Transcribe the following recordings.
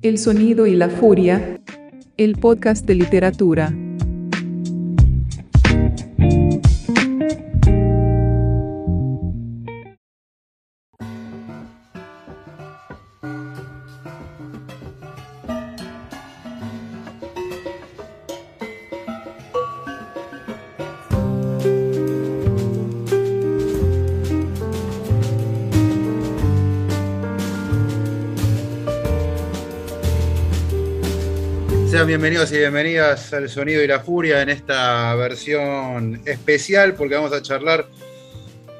El sonido y la furia, el podcast de literatura. Bienvenidos y bienvenidas al Sonido y la Furia en esta versión especial porque vamos a charlar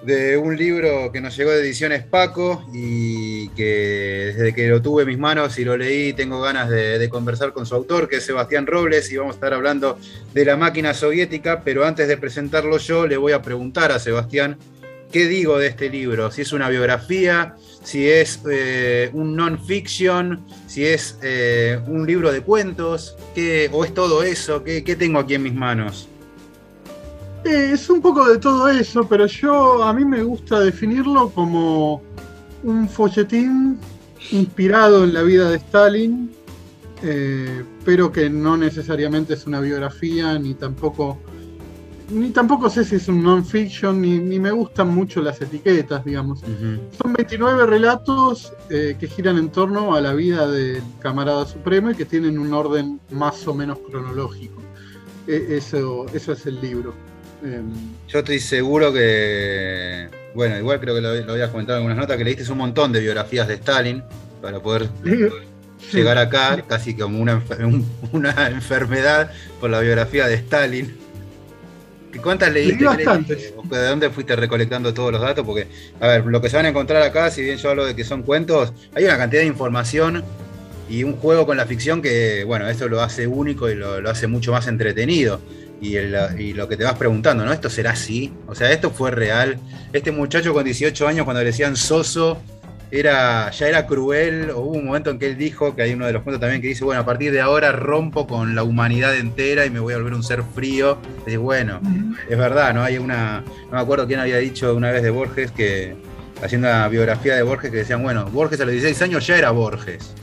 de un libro que nos llegó de Ediciones Paco y que desde que lo tuve en mis manos y lo leí tengo ganas de, de conversar con su autor que es Sebastián Robles y vamos a estar hablando de la máquina soviética, pero antes de presentarlo yo le voy a preguntar a Sebastián qué digo de este libro, si es una biografía, si es eh, un non-fiction, si es eh, un libro de cuentos, ¿qué, o es todo eso, ¿Qué, tengo aquí en mis manos? Eh, es un poco de todo eso, pero yo a mí me gusta definirlo como un folletín inspirado en la vida de Stalin, pero que no necesariamente es una biografía, ni tampoco, ni tampoco sé si es un non-fiction, ni, ni me gustan mucho las etiquetas, digamos. Son 29 relatos eh, que giran en torno a la vida del camarada supremo y que tienen un orden más o menos cronológico. E- eso, eso es el libro. Em, Yo estoy seguro que, bueno, igual creo que lo, lo habías comentado en algunas notas, que leíste un montón de biografías de Stalin para poder llegar acá, casi como una, una enfermedad por la biografía de Stalin. ¿Y ¿Cuántas leíste? Leí ¿Qué bastantes. leíste? ¿De dónde fuiste recolectando todos los datos? Porque, a ver, lo que se van a encontrar acá, si bien yo hablo de que son cuentos, hay una cantidad de información y un juego con la ficción que, bueno, eso lo hace único y lo, lo hace mucho más entretenido. Y, el- y lo que te vas preguntando, ¿no? ¿Esto será así? O sea, ¿esto fue real? Este muchacho con 18 años, cuando le decían soso, era, ya era cruel, o hubo un momento en que él dijo, que hay uno de los cuentos también que dice, bueno, a partir de ahora rompo con la humanidad entera y me voy a volver un ser frío. Y bueno, es verdad, ¿no? Hay una, no me acuerdo quién había dicho una vez de Borges que, haciendo una biografía de Borges, que decían, bueno, Borges a los 16 años ya era Borges.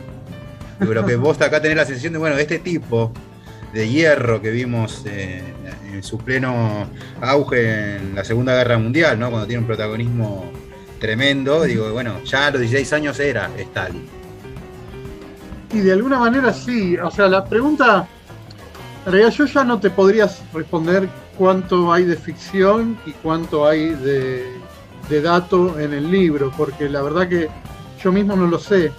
Lo que vos acá tenés la sensación de, bueno, este tipo de hierro que vimos eh, en su pleno auge en la Segunda Guerra Mundial, ¿no? Cuando tiene un protagonismo tremendo, digo, bueno, ya a los 16 años era Stalin. Y de alguna manera sí, o sea, la pregunta, en realidad yo ya no te podrías responder cuánto hay de ficción y cuánto hay de, de dato en el libro, porque la verdad que yo mismo no lo sé.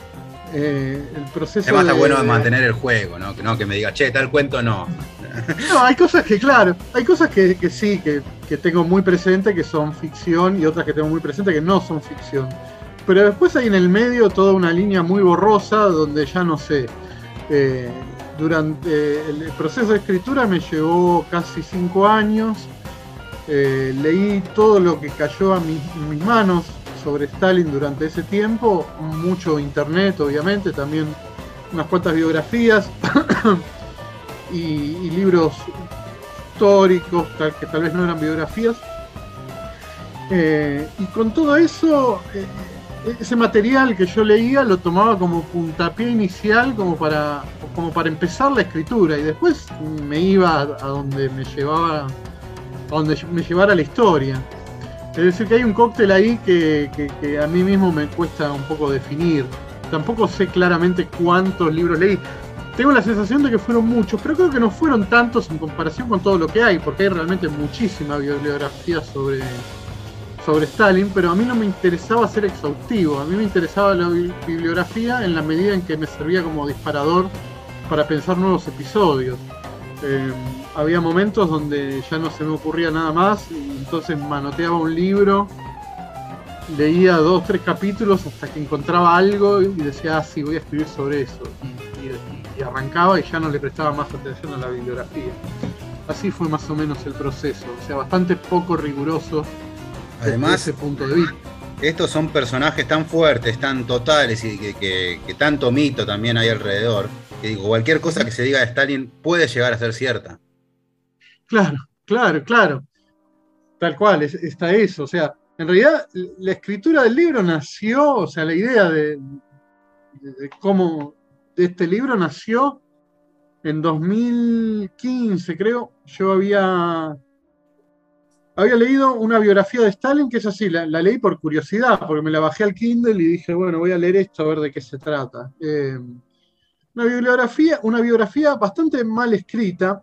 Eh, el proceso Además está de- bueno de- mantener el juego, ¿no? Que, no, que me diga, che, tal cuento no. No, hay cosas que, claro, hay cosas que, que sí, que, que tengo muy presente que son ficción y otras que tengo muy presente que no son ficción. Pero después hay en el medio toda una línea muy borrosa donde ya no sé. eh, durante el proceso de escritura me llevó casi cinco años. eh, leí todo lo que cayó a mis manos sobre Stalin durante ese tiempo. Mucho internet, obviamente, también unas cuantas biografías. y, libros históricos tal, que tal vez no eran biografías. Eh, y con todo eso, eh, ese material que yo leía lo tomaba como puntapié inicial, como para, como para empezar la escritura, y después me iba a, a donde me llevaba, a donde me llevara la historia. Es decir, que hay un cóctel ahí que, que- que a mí mismo me cuesta un poco definir. Tampoco sé claramente cuántos libros leí. Tengo la sensación de que fueron muchos, pero creo que no fueron tantos en comparación con todo lo que hay, porque hay realmente muchísima bibliografía sobre, sobre Stalin, pero a mí no me interesaba ser exhaustivo, a mí me interesaba la bi- bibliografía en la medida en que me servía como disparador para pensar nuevos episodios. Eh, había momentos donde ya no se me ocurría nada más, y entonces manoteaba un libro, leía dos, tres capítulos hasta que encontraba algo y decía, ah, sí, voy a escribir sobre eso. Y arrancaba y ya no le prestaba más atención a la bibliografía. Así fue más o menos el proceso, o sea, bastante poco riguroso desde ese punto de vista. estos son personajes tan fuertes, tan totales y que, que- que tanto mito también hay alrededor. Que digo, cualquier cosa que se diga de Stalin puede llegar a ser cierta. Claro, claro, claro. Tal cual, es- está eso. O sea, en realidad la escritura del libro nació, o sea, la idea de, de- de cómo este libro nació en 2015, creo. Yo había, había leído una biografía de Stalin, que es así, la, leí por curiosidad, porque me la bajé al Kindle y dije, bueno, voy a leer esto a ver de qué se trata. Eh, una bibliografía, una biografía bastante mal escrita,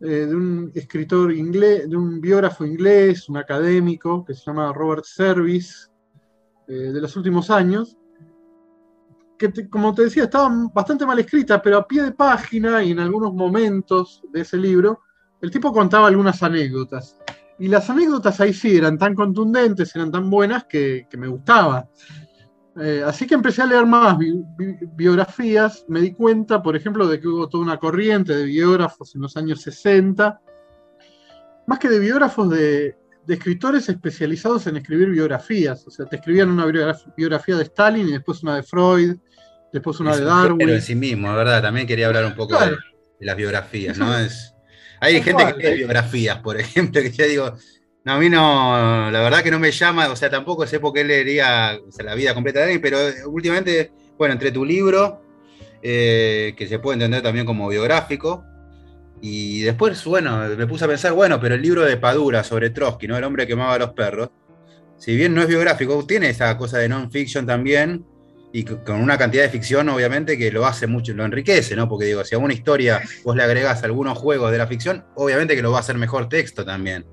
eh, de un escritor inglés, de un biógrafo inglés, un académico, que se llama Robert Service, eh, de los últimos años, que como te decía, estaba bastante mal escrita, pero a pie de página y en algunos momentos de ese libro, el tipo contaba algunas anécdotas. Y las anécdotas ahí sí eran tan contundentes, eran tan buenas que, que me gustaba. Eh, así que empecé a leer más bi- bi- biografías. Me di cuenta, por ejemplo, de que hubo toda una corriente de biógrafos en los años 60, más que de biógrafos de, escritores especializados en escribir biografías. O sea, te escribían una biograf- biografía de Stalin y después una de Freud, después una Es de Darwin. en sí mismo, ¿verdad? También quería hablar un poco Claro. de, de las biografías, ¿no? Es, hay gente cual. que lee biografías, por ejemplo, que ya digo, no, a mí no, la verdad que no me llama, o sea, tampoco sé por qué leería o sea, la vida completa de alguien, pero últimamente, bueno, entre tu libro, eh, que se puede entender también como biográfico, y después, bueno, me puse a pensar, bueno, pero el libro de Padura sobre Trotsky, ¿no? El hombre que amaba a los perros, si bien no es biográfico, tiene esa cosa de non-fiction también, y con una cantidad de ficción, obviamente, que lo hace mucho, lo enriquece, ¿no? Porque digo, si a una historia vos le agregás algunos juegos de la ficción, obviamente que lo va a hacer mejor texto también.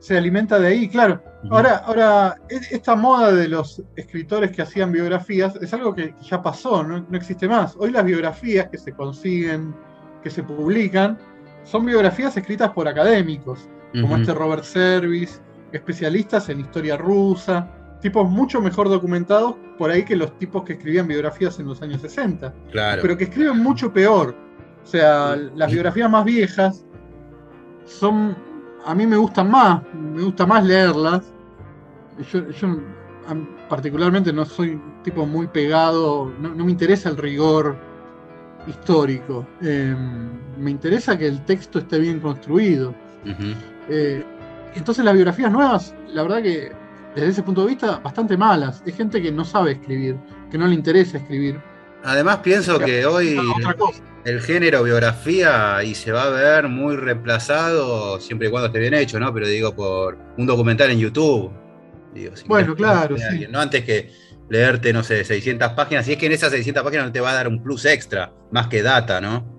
Se alimenta de ahí, claro. Ahora, ahora, e- esta moda de los escritores que hacían biografías es algo que ya pasó, no, no existe más. Hoy las biografías que se consiguen, que se publican, son biografías escritas por académicos, como este Robert Service, especialistas en historia rusa, tipos mucho mejor documentados por ahí que los tipos que escribían biografías en los años 60, Claro. pero que escriben mucho peor. O sea, las biografías más viejas son, a mí me gustan más, me gusta más leerlas. Yo, particularmente no soy un tipo muy pegado, no, no me interesa el rigor histórico. Eh, me interesa que el texto esté bien construido. Eh, entonces las biografías nuevas, la verdad que desde ese punto de vista, bastante malas. Es gente que no sabe escribir, que no le interesa escribir. Además, pienso que hoy el género biografía y se va a ver muy reemplazado siempre y cuando esté bien hecho, ¿no? Pero digo, por un documental en YouTube. Digo, si Bueno, claro, sí. alguien, ¿no? Antes que leerte, no sé, 600 páginas, y es que en esas 600 páginas no te va a dar un plus extra, más que data, ¿no?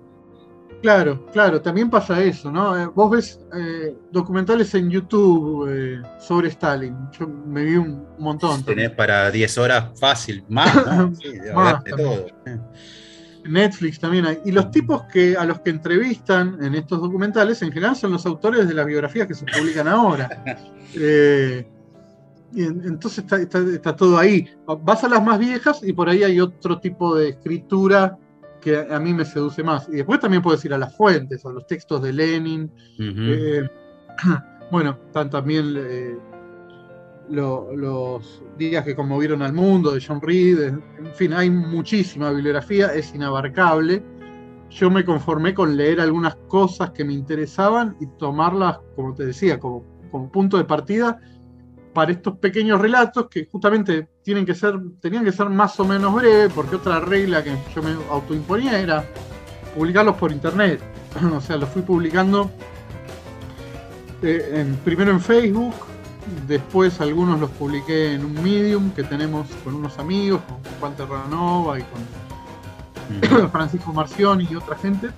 Claro, claro, también pasa eso, ¿no? Eh, vos ves eh, documentales en YouTube eh, sobre Stalin. Yo me vi un montón. Tenés para 10 horas fácil, más, ¿no? Sí, de Más de todo. Netflix también hay. Y los tipos que a los que entrevistan en estos documentales en general son los autores de las biografías que se publican ahora. Eh, y en- entonces está, está- está todo ahí. Vas a las más viejas y por ahí hay otro tipo de escritura que a mí me seduce más. Y después también puedes ir a las fuentes, a los textos de Lenin. Eh, bueno, están también eh, lo- los días que conmovieron al mundo de John Reed. En fin, hay muchísima bibliografía, es inabarcable. Yo me conformé con leer algunas cosas que me interesaban y tomarlas, como te decía, como, como punto de partida para estos pequeños relatos que justamente tienen que ser, tenían que ser más o menos breves, porque otra regla que yo me autoimponía era publicarlos por internet. o sea, los fui publicando eh, en- primero en Facebook Después algunos los publiqué en un medium que tenemos con unos amigos, con Juan Terranova y con Francisco Marción y otra gente.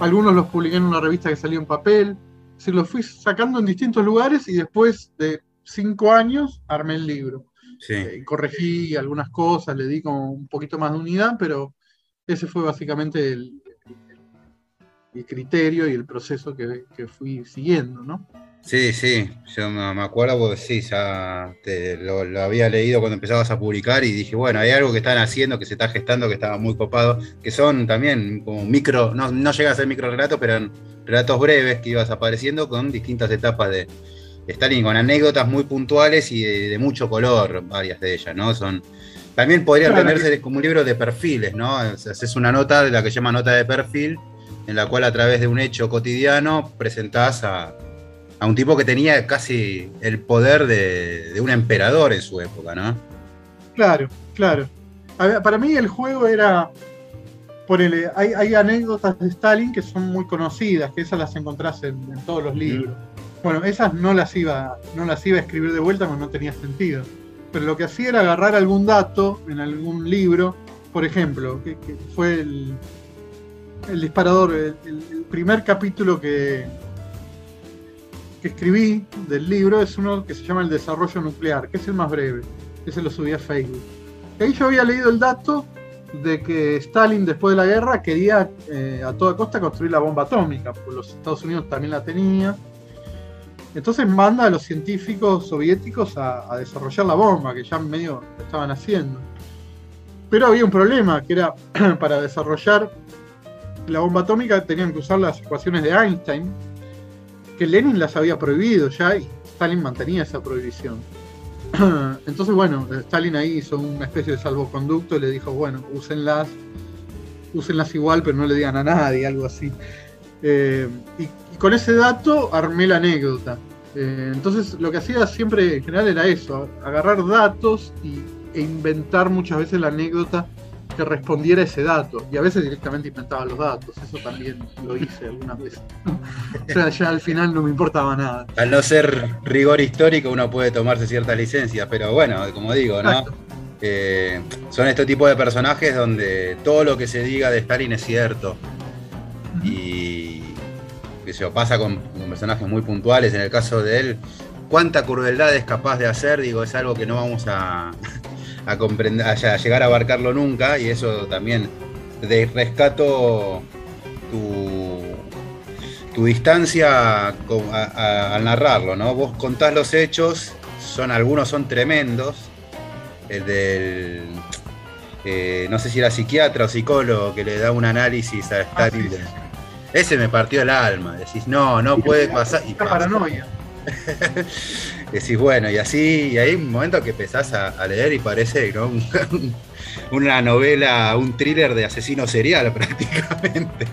Algunos los publiqué en una revista que salió en papel. Se los fui sacando en distintos lugares y después de cinco años armé el libro. Sí. Eh, corregí algunas cosas, le di como un poquito más de unidad, pero ese fue básicamente el, el criterio y el proceso que, que fui siguiendo, ¿no? Sí, sí, yo me acuerdo porque sí, ya te- lo, lo había leído cuando empezabas a publicar y dije, bueno, hay algo que están haciendo, que se está gestando, que estaba muy copado, que son también como micro, no, no llega a ser micro relatos, pero relatos breves que ibas apareciendo con distintas etapas de Stalin, con anécdotas muy puntuales y de, de mucho color, varias de ellas, ¿no? Son, también podrían Claro. tenerse como un libro de perfiles, ¿no? Haces una nota de la que se llama nota de perfil, en la cual a través de un hecho cotidiano presentás a, a un tipo que tenía casi el poder de, de un emperador en su época, ¿no? Claro, claro. A ver, para mí el juego era. Ponele, hay, hay anécdotas de Stalin que son muy conocidas, que esas las encontrás en, en todos los libros. Bueno, esas no las iba, no las iba a escribir de vuelta porque no tenía sentido. Pero lo que hacía era agarrar algún dato en algún libro, por ejemplo, que, que fue el, el disparador, el, primer capítulo que, que escribí del libro es uno que se llama El desarrollo nuclear, que es el más breve. Ese lo subí a Facebook. Y ahí yo había leído el dato de que Stalin después de la guerra quería eh, a toda costa construir la bomba atómica, porque los Estados Unidos también la tenía. Entonces manda a los científicos soviéticos a, desarrollar la bomba, que ya medio estaban haciendo. Pero había un problema, que era para desarrollar la bomba atómica tenían que usar las ecuaciones de Einstein, que Lenin las había prohibido ya y Stalin mantenía esa prohibición. Entonces, bueno, Stalin ahí hizo una especie de salvoconducto y le dijo, bueno, úsenlas, úsenlas igual, pero no le digan a nadie, algo así. Eh, y, con ese dato armé la anécdota. Eh, entonces, lo que hacía siempre en general era eso, agarrar datos e inventar muchas veces la anécdota que respondiera ese dato. Y a veces directamente inventaba los datos, eso también lo hice algunas veces. o sea, ya al final no me importaba nada. Al no ser rigor histórico, uno puede tomarse cierta licencia, pero bueno, como digo, ¿no? Eh, son este tipo de personajes donde todo lo que se diga de Stalin es cierto. Y que se pasa con, con personajes muy puntuales. En el caso de él, cuánta crueldad es capaz de hacer, digo, es algo que no vamos a, a comprender, a, llegar a abarcarlo nunca. Y eso también de rescato tu, tu distancia con- a- a- al narrarlo, ¿no? Vos contás los hechos, son, algunos son tremendos. El del. eh, no sé si era psiquiatra o psicólogo que le da un análisis a Ah, Stalin. sí, sí. Ese me partió el alma. Decís, no, no puede pasar. Y pasa. paranoia. Decís, bueno, y así, y hay un momento que empezás a, a leer y parece ¿no? Un- una novela, un thriller de asesino serial prácticamente.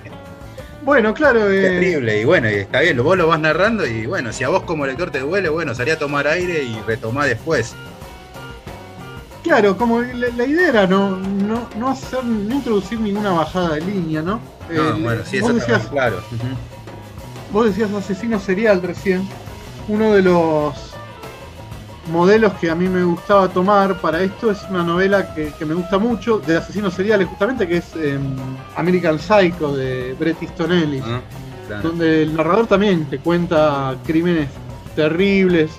Bueno, claro, eh, Terrible, y bueno, y está bien, vos lo vas narrando y bueno, si a vos como lector te duele, bueno, salí a tomar aire y retomá después. claro, como la, la idea era no, no, no hacer, no introducir ninguna bajada de línea, ¿no? No, Eh, bueno, sí, eso decías, bien claro. Vos decías asesino serial recién. Uno de los modelos que a mí me gustaba tomar para esto es una novela que, que me gusta mucho, de asesinos seriales justamente, que es em, American Psycho de Bret Easton Ellis. Ah, claro. donde el narrador también te cuenta crímenes terribles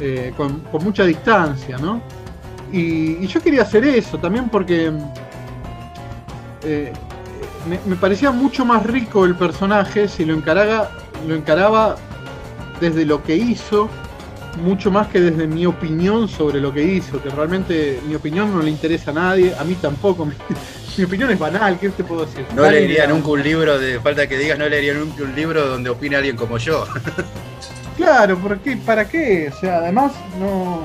eh, con, con mucha distancia, ¿no? Y, y yo quería hacer eso también porque eh, me, me parecía mucho más rico el personaje si lo encaraba, lo encaraba desde lo que hizo, mucho más que desde mi opinión sobre lo que hizo, que realmente mi opinión no le interesa a nadie, a mí tampoco. mi- opinión es banal, ¿qué te puedo decir? No leería nunca un libro de, falta que digas, no leería nunca un libro donde opine alguien como yo. Claro, ¿por qué? ¿Para qué? O sea, además no.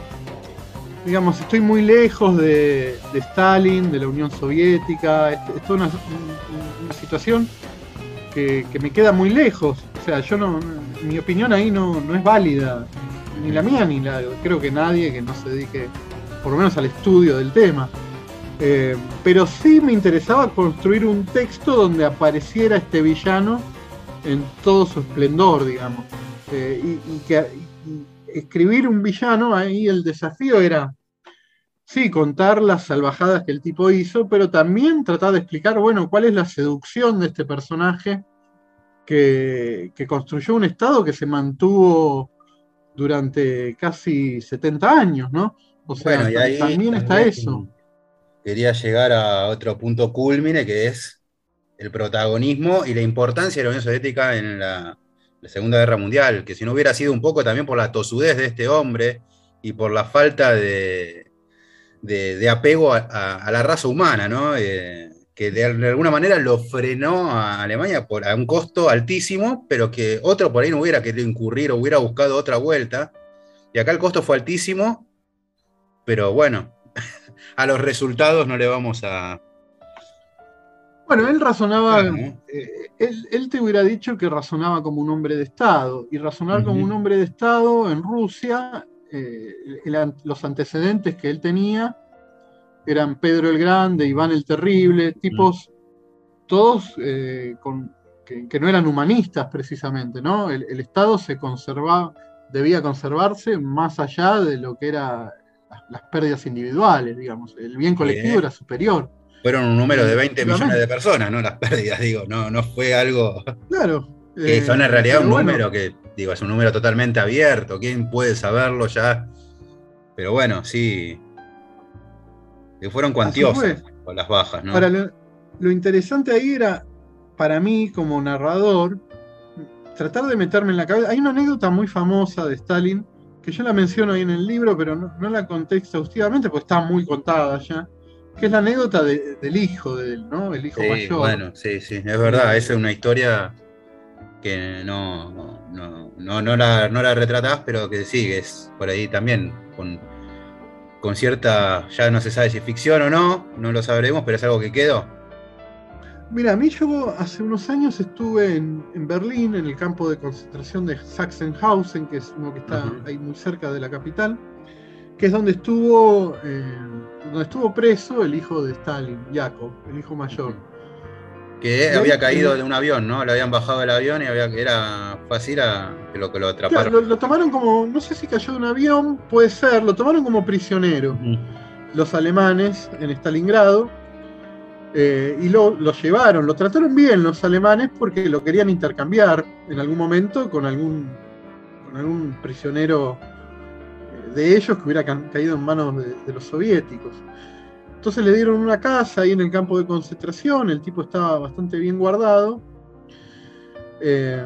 Digamos, estoy muy lejos de, de Stalin, de la Unión Soviética. Es, es toda una, un- una situación que, que me queda muy lejos. O sea, yo no. Mi opinión ahí no, no es válida. Ni la mía, ni la. Creo que nadie que no se dedique, por lo menos al estudio del tema. Eh, pero sí me interesaba construir un texto donde apareciera este villano en todo su esplendor, digamos. Eh, y, que, escribir un villano, ahí el desafío era, sí, contar las salvajadas que el tipo hizo, pero también tratar de explicar, bueno, cuál es la seducción de este personaje que construyó un Estado que se mantuvo durante casi 70 años, ¿no? O sea, Bueno, y ahí también está eso. Quería llegar a otro punto culmine que es el protagonismo y la importancia de la Unión Soviética en la, la Segunda Guerra Mundial, que si no hubiera sido un poco también por la tosudez de este hombre y por la falta de, de- de apego a, a- a la raza humana, ¿no? Eh, que de, de alguna manera lo frenó a Alemania por, a un costo altísimo, pero que otro por ahí no hubiera querido incurrir o hubiera buscado otra vuelta. Y acá el costo fue altísimo, pero bueno, a los resultados no le vamos a... Bueno, él razonaba, eh, él, él te hubiera dicho que razonaba como un hombre de Estado, y razonar como un hombre de Estado en Rusia, eh, el los antecedentes que él tenía eran Pedro el Grande, Iván el Terrible, tipos todos eh, con- que, que no eran humanistas precisamente, ¿no? El, el Estado se conservaba, debía conservarse más allá de lo que eran las, las pérdidas individuales, digamos, el bien colectivo Bien. era superior. Fueron un número de 20 millones de personas, ¿no? Las pérdidas, digo, no, no fue algo Claro. que eh, son en realidad un bueno, número que, digo, es un número totalmente abierto, ¿quién puede saberlo ya? Pero bueno, sí, que fueron cuantiosas con las bajas, ¿no? Ahora, lo, lo interesante ahí era, para mí como narrador, tratar de meterme en la cabeza. Hay una anécdota muy famosa de Stalin, que yo la menciono ahí en el libro, pero no, no la conté exhaustivamente, porque está muy contada ya, que es la anécdota de- del hijo de él, ¿no? El hijo Sí, mayor. bueno, sí, sí, es verdad, esa es una historia que no, no, no, no la, no la retratás, pero que sí, que es por ahí también, con, con cierta, ya no se sabe si es ficción o no, no lo sabremos, pero es algo que quedó. Mira, a mí yo hace unos años estuve en, en Berlín, en el campo de concentración de Sachsenhausen, que es uno que está ahí muy cerca de la capital, que es donde estuvo, eh, donde estuvo preso el hijo de Stalin, Jakob, el hijo mayor. Que había caído de un avión, ¿no? Lo habían bajado del avión y había, era fácil a que lo, que lo Claro, atraparon. lo, lo tomaron como, no sé si cayó de un avión, puede ser, lo tomaron como prisionero Ujú. los alemanes en Stalingrado eh, y lo, lo llevaron, lo trataron bien los alemanes porque lo querían intercambiar en algún momento con algún, con algún prisionero eh, de ellos que hubiera ca- caído en manos de, de los soviéticos. Entonces le dieron una casa ahí en el campo de concentración, el tipo estaba bastante bien guardado. eh,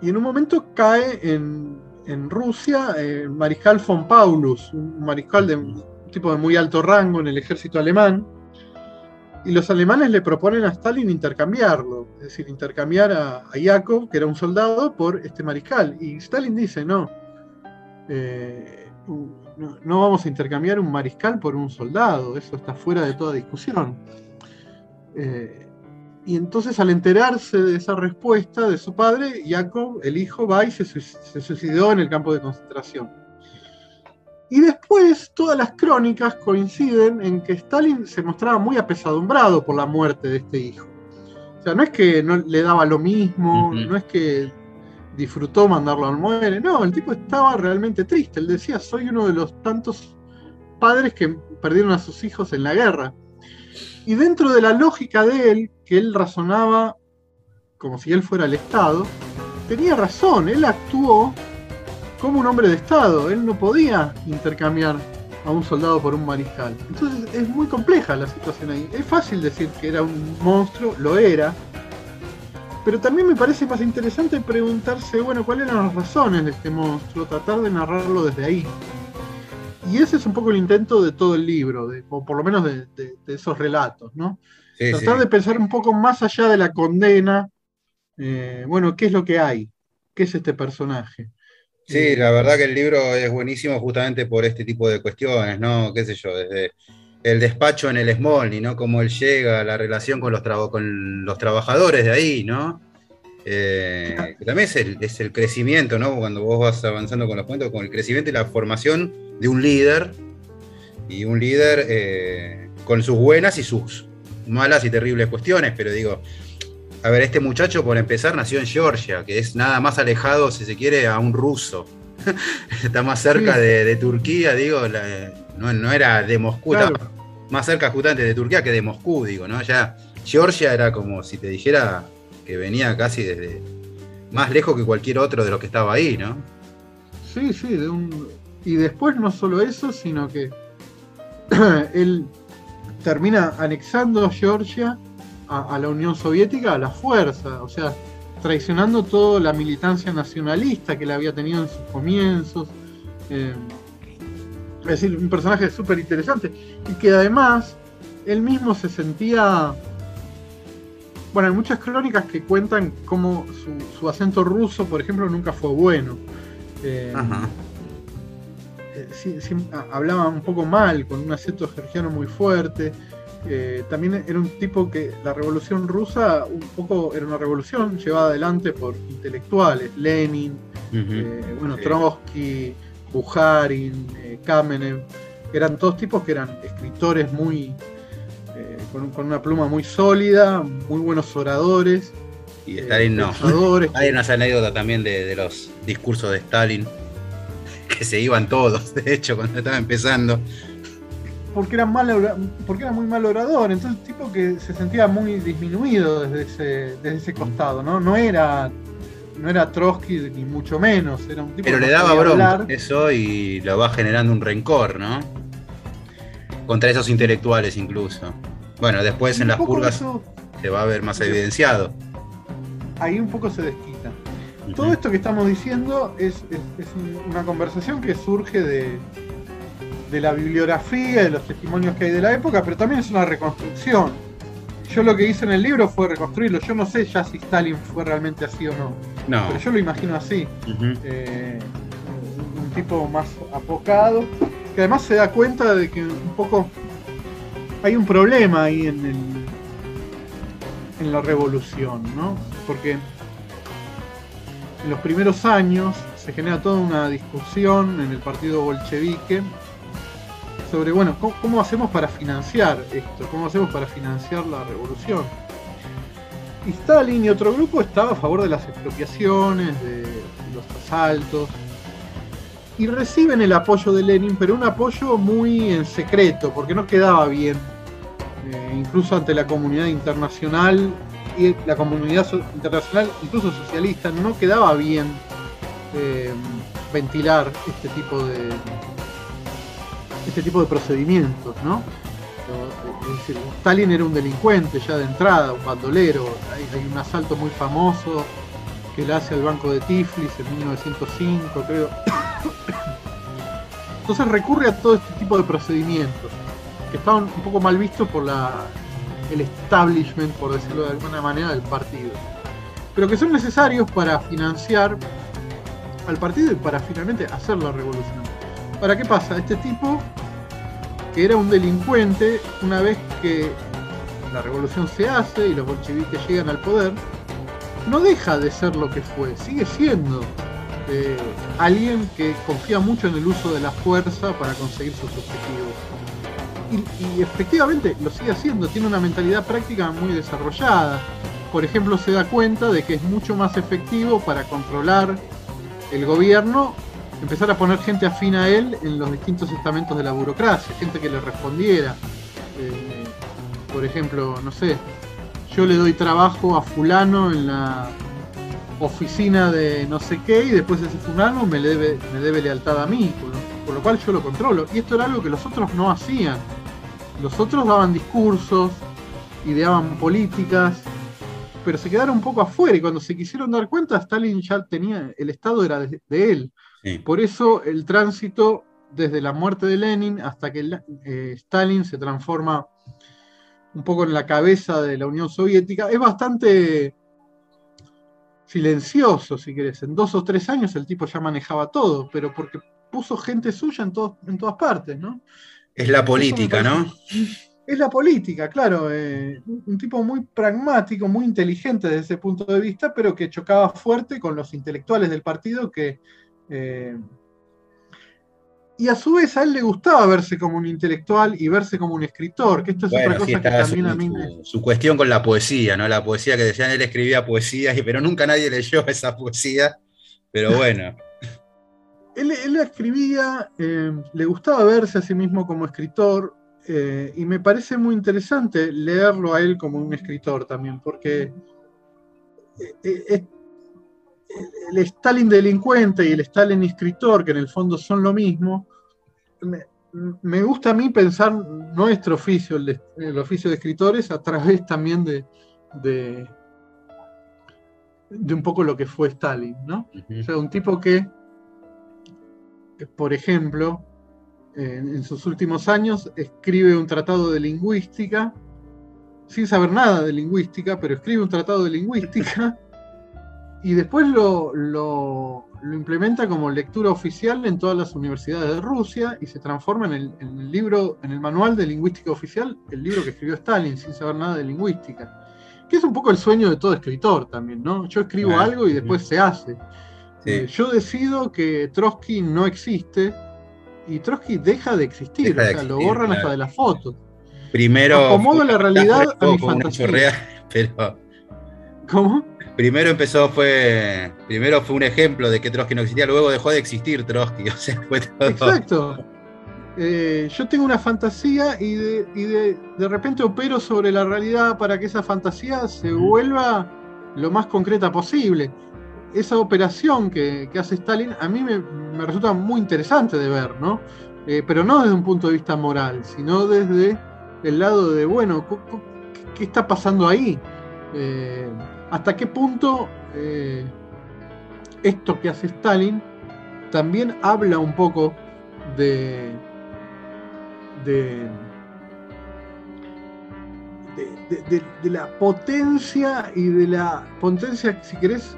y en un momento cae en, en Rusia eh, el mariscal von Paulus, un mariscal de un tipo de muy alto rango en el ejército alemán. Y los alemanes le proponen a Stalin intercambiarlo, es decir, intercambiar a, a Yakov, que era un soldado, por este mariscal. Y Stalin dice, no, eh, no, no vamos a intercambiar un mariscal por un soldado, eso está fuera de toda discusión. Eh, y entonces al enterarse de esa respuesta de su padre, Jacob, el hijo, va y se, suic- se suicidó en el campo de concentración. Y después todas las crónicas coinciden en que Stalin se mostraba muy apesadumbrado por la muerte de este hijo. O sea, no es que no le daba lo mismo, no es que disfrutó mandarlo al muere, no, el tipo estaba realmente triste. Él decía, soy uno de los tantos padres que perdieron a sus hijos en la guerra. Y dentro de la lógica de él, que él razonaba como si él fuera el Estado, tenía razón, él actuó como un hombre de Estado, él no podía intercambiar a un soldado por un mariscal. Entonces es muy compleja la situación ahí. Es fácil decir que era un monstruo, lo era, pero también me parece más interesante preguntarse, bueno, cuáles eran las razones de este monstruo, tratar de narrarlo desde ahí. Y ese es un poco el intento de todo el libro, de- o por lo menos de, de- de esos relatos, ¿no? Sí, Tratar sí. de pensar un poco más allá de la condena, eh, bueno, ¿qué es lo que hay? ¿Qué es este personaje? Sí, la verdad que el libro es buenísimo justamente por este tipo de cuestiones, ¿no? ¿Qué sé yo? Desde el despacho en el Smolny, ¿no? Cómo él llega, la relación con los, con los trabajadores de ahí, ¿no? Eh, que también es el, es el crecimiento, ¿no? Cuando vos vas avanzando con los cuentos, con el crecimiento y la formación de un líder, y un líder eh, con sus buenas y sus malas y terribles cuestiones, pero digo, a ver, este muchacho por empezar nació en Georgia, que es nada más alejado, si se quiere, a un ruso. está más cerca de, de Turquía, digo, la- no, no era de Moscú, Claro. estaba más cerca justamente de Turquía que de Moscú, digo, ¿no? Ya Georgia era como si te dijera que venía casi desde más lejos que cualquier otro de los que estaba ahí, ¿no? Sí, sí, de un... y después no solo eso, sino que él termina anexando Georgia a, a la Unión Soviética a la fuerza, o sea, traicionando toda la militancia nacionalista que él había tenido en sus comienzos. eh, es decir, un personaje súper interesante y que además él mismo se sentía... Bueno, hay muchas crónicas que cuentan cómo su, su acento ruso, por ejemplo, nunca fue bueno. Eh, Ajá. eh, sí- sí, a- hablaba un poco mal, con un acento georgiano muy fuerte. Eh, también era un tipo que la revolución rusa un poco era una revolución llevada adelante por intelectuales, Lenin, eh, bueno, Sí. Trotsky, Bukharin, eh, Kamenev, eran todos tipos que eran escritores muy eh, con, con una pluma muy sólida, muy buenos oradores, Y eh, Stalin no. Hay unas anécdotas también de, de los discursos de Stalin, que se iban todos, de hecho, cuando estaba empezando. porque era mal ora- porque era muy mal orador, entonces tipo que se sentía muy disminuido desde ese, desde ese costado, ¿no? No era no era Trotsky ni mucho menos, era un tipo Pero que le daba bronca eso y lo va generando un rencor, ¿no? Contra esos intelectuales incluso. Bueno, después en las purgas eso se va a ver más evidenciado. ahí un poco se desquita. Todo esto que estamos diciendo es, es- es un- una conversación que surge de, de la bibliografía, de los testimonios que hay de la época, pero también es una reconstrucción. Yo lo que hice en el libro fue reconstruirlo. Yo no sé ya si Stalin fue realmente así o no, No. pero yo lo imagino así. Eh, un, un tipo más apocado, que además se da cuenta de que un poco hay un problema ahí en, el, en la revolución, ¿no? Porque en los primeros años se genera toda una discusión en el partido bolchevique sobre, bueno, ¿cómo, hacemos para financiar esto? ¿Cómo hacemos para financiar la revolución? Y Stalin y otro grupo estaba a favor de las expropiaciones, de los asaltos, y reciben el apoyo de Lenin, pero un apoyo muy en secreto, porque no quedaba bien, eh, incluso ante la comunidad internacional y la comunidad internacional, incluso socialista, no quedaba bien eh, ventilar este tipo de este tipo de procedimientos, ¿no? Es decir, Stalin era un delincuente ya de entrada, un bandolero. Hay, un asalto muy famoso que le hace al banco de Tiflis en 1905, creo. Entonces recurre a todo este tipo de procedimientos que estaban un poco mal vistos por la, el establishment, por decirlo de alguna manera, del partido. Pero que son necesarios para financiar al partido y para finalmente hacer la revolución. ¿Para qué pasa? Este tipo, que era un delincuente, una vez que la revolución se hace y los bolcheviques llegan al poder, no deja de ser lo que fue, sigue siendo eh, alguien que confía mucho en el uso de la fuerza para conseguir sus objetivos. Y, y efectivamente lo sigue haciendo, tiene una mentalidad práctica muy desarrollada. Por ejemplo, se da cuenta de que es mucho más efectivo para controlar el gobierno empezar a poner gente afín a él en los distintos estamentos de la burocracia, gente que le respondiera. Eh, por ejemplo, no sé, yo le doy trabajo a fulano en la oficina de no sé qué y después ese fulano me debe, lealtad a mí, con lo, cual yo lo controlo. Y esto era algo que los otros no hacían. Los otros daban discursos, ideaban políticas, pero se quedaron un poco afuera y cuando se quisieron dar cuenta, Stalin ya tenía, el Estado era de él. Sí. Por eso el tránsito desde la muerte de Lenin hasta que eh, Stalin se transforma un poco en la cabeza de la Unión Soviética es bastante silencioso, si querés. En dos o tres años el tipo ya manejaba todo, pero porque puso gente suya en, to en todas partes, ¿no? Es la política, ¿no? Es la política, claro. Eh, un, tipo muy pragmático, muy inteligente desde ese punto de vista, pero que chocaba fuerte con los intelectuales del partido que... Eh, y a su vez a él le gustaba verse como un intelectual y verse como un escritor, que esto es bueno, otra cosa sí, que también su, a mí me... Su, cuestión con la poesía, ¿no? La poesía que decían, él escribía poesía, pero nunca nadie leyó esa poesía. Pero bueno. él, él escribía, eh, le gustaba verse a sí mismo como escritor, eh, y me parece muy interesante leerlo a él como un escritor también, porque eh, el Stalin delincuente y el Stalin escritor, que en el fondo son lo mismo, me, me gusta a mí pensar nuestro oficio, el, de- el oficio de escritores, a través también de, de, de un poco lo que fue Stalin, ¿no? O sea, un tipo que, que, por ejemplo, en, en sus últimos años escribe un tratado de lingüística, sin saber nada de lingüística, pero escribe un tratado de lingüística y después lo, lo- lo implementa como lectura oficial en todas las universidades de Rusia y se transforma en el, en el libro, en el manual de lingüística oficial, el libro que escribió Stalin sin saber nada de lingüística. Que es un poco el sueño de todo escritor también, ¿no? Yo escribo algo y después se hace. Sí. Eh, yo decido que Trotsky no existe y Trotsky deja de existir, Deja de o sea, lo borran claro. hasta de las fotos. Primero. Acomodo la realidad a mi fantasía. pero ¿Cómo? Primero empezó, fue. Primero fue un ejemplo de que Trotsky no existía, luego dejó de existir Trotsky. O sea, fue todo. Exacto. Eh, yo tengo una fantasía y, de, y de, de repente opero sobre la realidad para que esa fantasía se vuelva lo más concreta posible. Esa operación que, que hace Stalin a mí me, me resulta muy interesante de ver, ¿no? Eh, pero no desde un punto de vista moral, sino desde el lado de, bueno, ¿qué, qué está pasando ahí? Eh, ¿Hasta qué punto eh, esto que hace Stalin también habla un poco de, de, de, de- de- de la potencia y de la potencia, si querés,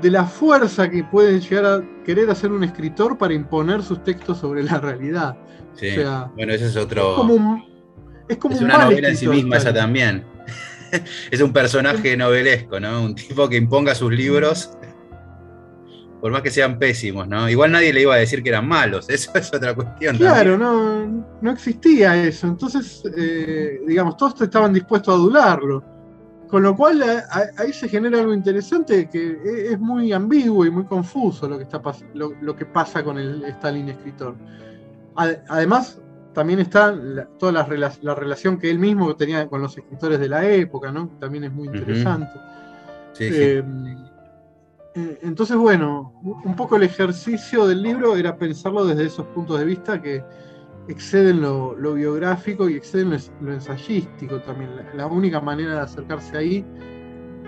de la fuerza que puede llegar a querer hacer un escritor para imponer sus textos sobre la realidad. Sí. O sea, bueno, ese es Es otro. como un, es como Es un una novela en sí misma esa también. es un personaje novelesco, ¿no? Un tipo que imponga sus libros, por más que sean pésimos, ¿no? Igual nadie le iba a decir que eran malos, eso es otra cuestión. Claro, también. no, no existía eso. Entonces, eh, digamos, todos estaban dispuestos a adularlo. Con lo cual, a- a- ahí se genera algo interesante que e- es muy ambiguo y muy confuso lo que, está lo, lo que pasa con el Stalin escritor. Además, también está la- toda la, rela- la relación que él mismo tenía con los escritores de la época, ¿no? También es muy interesante. Sí. Eh, eh, entonces, bueno, un poco el ejercicio del libro era pensarlo desde esos puntos de vista que exceden lo, lo biográfico y exceden lo, lo ensayístico también. La, la única manera de acercarse ahí,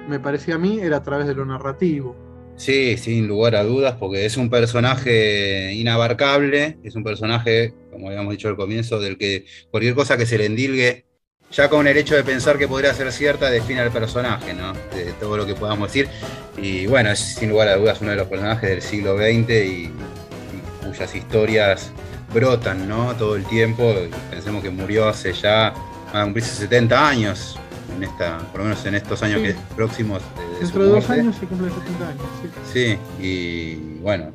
me parecía a mí, era a través de lo narrativo. Sí, sin lugar a dudas, porque es un personaje inabarcable, es un personaje, como habíamos dicho al comienzo, del que cualquier cosa que se le endilgue, ya con el hecho de pensar que podría ser cierta, define al personaje, ¿no? De todo lo que podamos decir. Y bueno, es sin lugar a dudas uno de los personajes del siglo XX y, y cuyas historias brotan, ¿no? Todo el tiempo. Pensemos que murió hace ya, a cumplirse 70 años, en esta, por lo menos en estos años Sí. que próximos de, de Dentro de dos años se cumplen 70 años. sí. Sí, y bueno,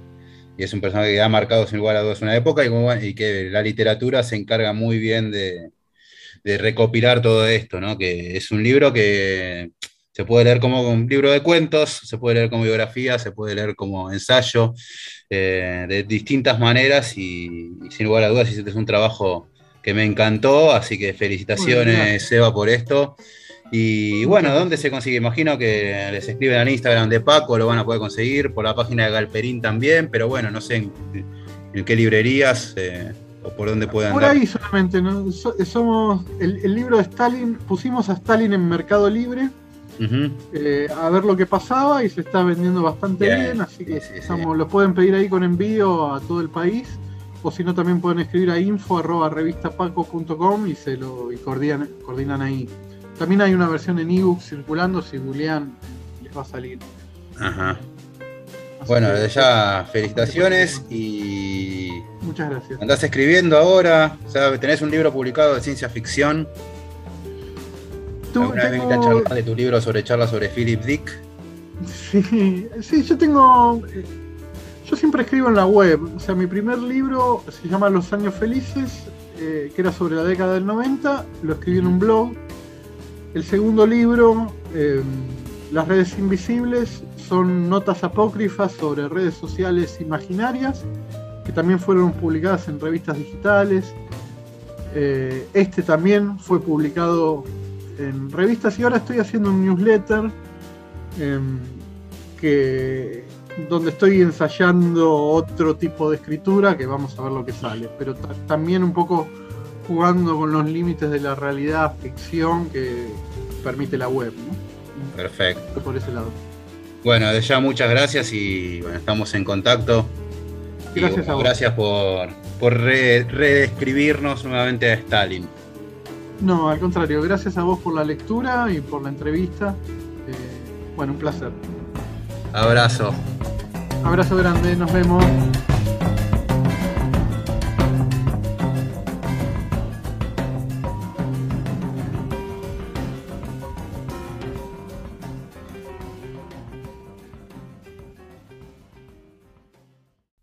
y es un personaje que ha marcado sin lugar a dudas una época y, que la literatura se encarga muy bien de, de recopilar todo esto, ¿no? Que es un libro que se puede leer como un libro de cuentos, se puede leer como biografía, se puede leer como ensayo, eh, de distintas maneras y, y sin lugar a dudas hiciste un trabajo que me encantó, así que felicitaciones. Seba, por esto. Y bueno, ¿dónde se consigue? Imagino que les escriben al Instagram de Paco, lo van a poder conseguir, por la página de Galperín también, pero bueno, no sé en, en qué librerías eh, o por dónde puedan Por ahí solamente, ¿no? So- somos el, el libro de Stalin, pusimos a Stalin en Mercado Libre eh, a ver lo que pasaba y se está vendiendo bastante Bien, bien, así que sí, sí, sí. estamos- lo pueden pedir ahí con envío a todo el país, o si no también pueden escribir a info@revistapaco.com y se lo y coordinan, coordinan ahí. También hay una versión en ebook circulando, si googlean les va a salir. Ajá. Así Bueno, desde ya felicitaciones y Muchas gracias. andás escribiendo ahora, o sea, tenés un libro publicado de ciencia ficción. Tú- ¿Alguna vez tengo- charlar de tu libro sobre charlas sobre Philip Dick? Sí, sí, yo tengo. Yo siempre escribo en la web. O sea, mi primer libro se llama Los Años Felices, eh, que era sobre la década del 90. Lo escribí en un blog. El segundo libro eh, Las redes invisibles son notas apócrifas sobre redes sociales imaginarias que también fueron publicadas en revistas digitales. Eh, este también fue publicado en revistas y ahora estoy haciendo un newsletter em, que, donde estoy ensayando otro tipo de escritura que vamos a ver lo que sale, pero también un poco jugando con los límites de la realidad ficción que permite la web. Perfecto. Por ese lado. Bueno, de ya muchas gracias y bueno, estamos en contacto. Gracias a vos. Gracias por, por reescribirnos nuevamente a Stalin. No, al contrario, gracias a vos por la lectura y por la entrevista. Eh, bueno, un placer. Abrazo. Abrazo grande, nos vemos.